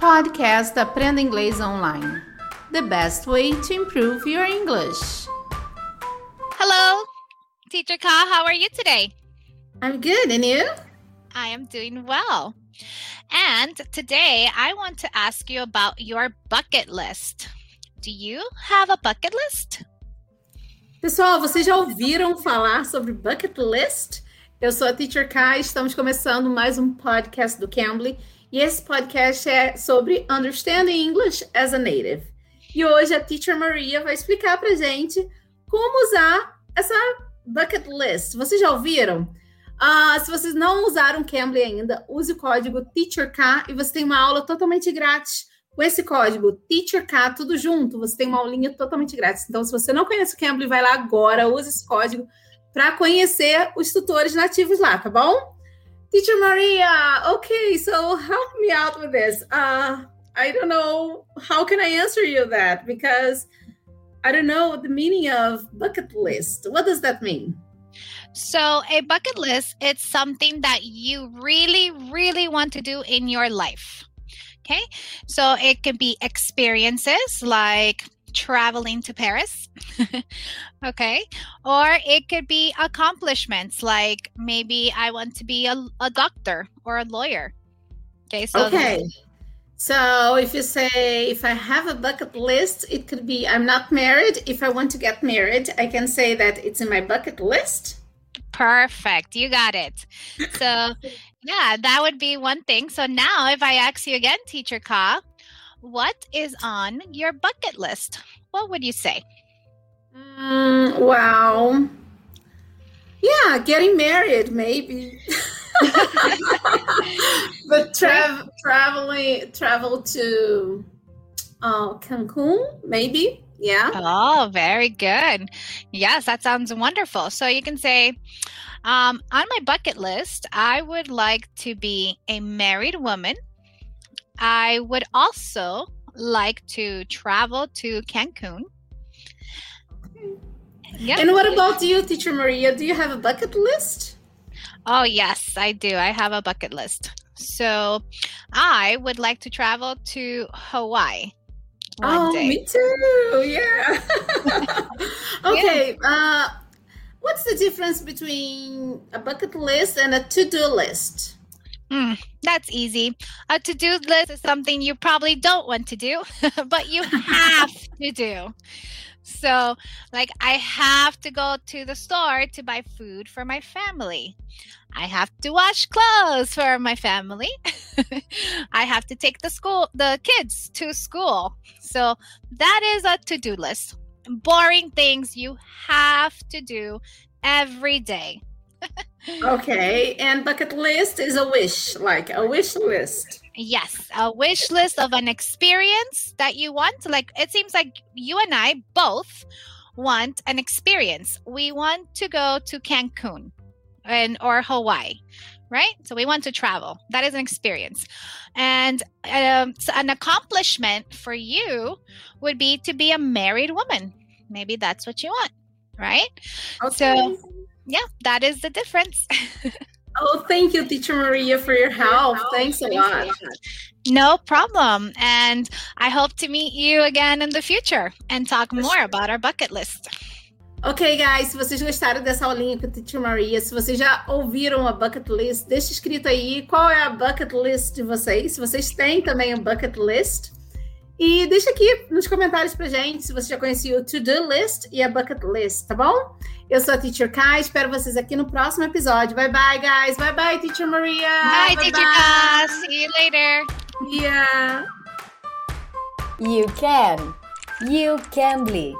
Podcast Aprenda Inglês Online. The best way to improve your English. Hello, Teacher Ka. How are you today? I'm good, and you? I am doing well. And today I want to ask you about your bucket list. Do you have a bucket list? Pessoal, vocês já ouviram falar sobre bucket list? Eu sou a Teacher Kai, estamos começando mais um podcast do Cambly e esse podcast é sobre Understanding English as a Native. E hoje a Teacher Maria vai explicar pra gente como usar essa bucket list. Vocês já ouviram? Uh, se vocês não usaram Cambly ainda, use o código TEACHERK e você tem uma aula totalmente grátis com esse código TEACHERK, tudo junto. Você tem uma aulinha totalmente grátis. Então, se você não conhece o Cambly, vai lá agora, use esse código para conhecer os tutores nativos lá, tá bom? Teacher Maria, okay, so help me out with this. Uh, I don't know how can I answer you that because I don't know the meaning of bucket list. What does that mean? So, a bucket list it's something that you really really want to do in your life. Okay? So, it can be experiences like traveling to Paris. okay. Or it could be accomplishments like maybe I want to be a, a doctor or a lawyer. Okay. So okay. So if you say, if I have a bucket list, it could be I'm not married. If I want to get married, I can say that it's in my bucket list. Perfect. You got it. So, yeah, that would be one thing. So now, if I ask you again, Teacher Ka, what is on your bucket list? What would you say? Mm, wow. Yeah, getting married, maybe. but tra- traveling, travel to uh, Cancun, maybe. Yeah. Oh, very good. Yes, that sounds wonderful. So you can say, um, on my bucket list, I would like to be a married woman. I would also like to travel to Cancun. Yeah. And what about you, Teacher Maria? Do you have a bucket list? Oh, yes, I do. I have a bucket list. So I would like to travel to Hawaii. Oh, day. me too. Yeah. okay. Yeah. Uh, what's the difference between a bucket list and a to do list? Mm, that's easy. A to do list is something you probably don't want to do, but you have to do. So, like, I have to go to the store to buy food for my family. I have to wash clothes for my family. I have to take the school the kids to school. So, that is a to-do list. Boring things you have to do every day. Okay, and bucket list is a wish, like a wish list. Yes, a wish list of an experience that you want. Like it seems like you and I both want an experience. We want to go to Cancun and or Hawaii, right? So we want to travel. That is an experience. And um, so an accomplishment for you would be to be a married woman. Maybe that's what you want, right? Okay. So yeah, that is the difference. oh, thank you, Teacher Maria, for your help. Thanks a lot. No problem. And I hope to meet you again in the future and talk more about our bucket list. Ok, guys, se vocês gostaram dessa aulinha com a Teacher Maria, se vocês já ouviram a bucket list, deixa escrito aí qual é a bucket list de vocês. Se vocês têm também a bucket list. E deixa aqui nos comentários pra gente se você já conhecia o To-Do List e a Bucket List, tá bom? Eu sou a Teacher Kai, espero vocês aqui no próximo episódio. Bye bye, guys. Bye bye, Teacher Maria. Bye, bye Teacher Kai. See you later. Yeah. You can. You can be.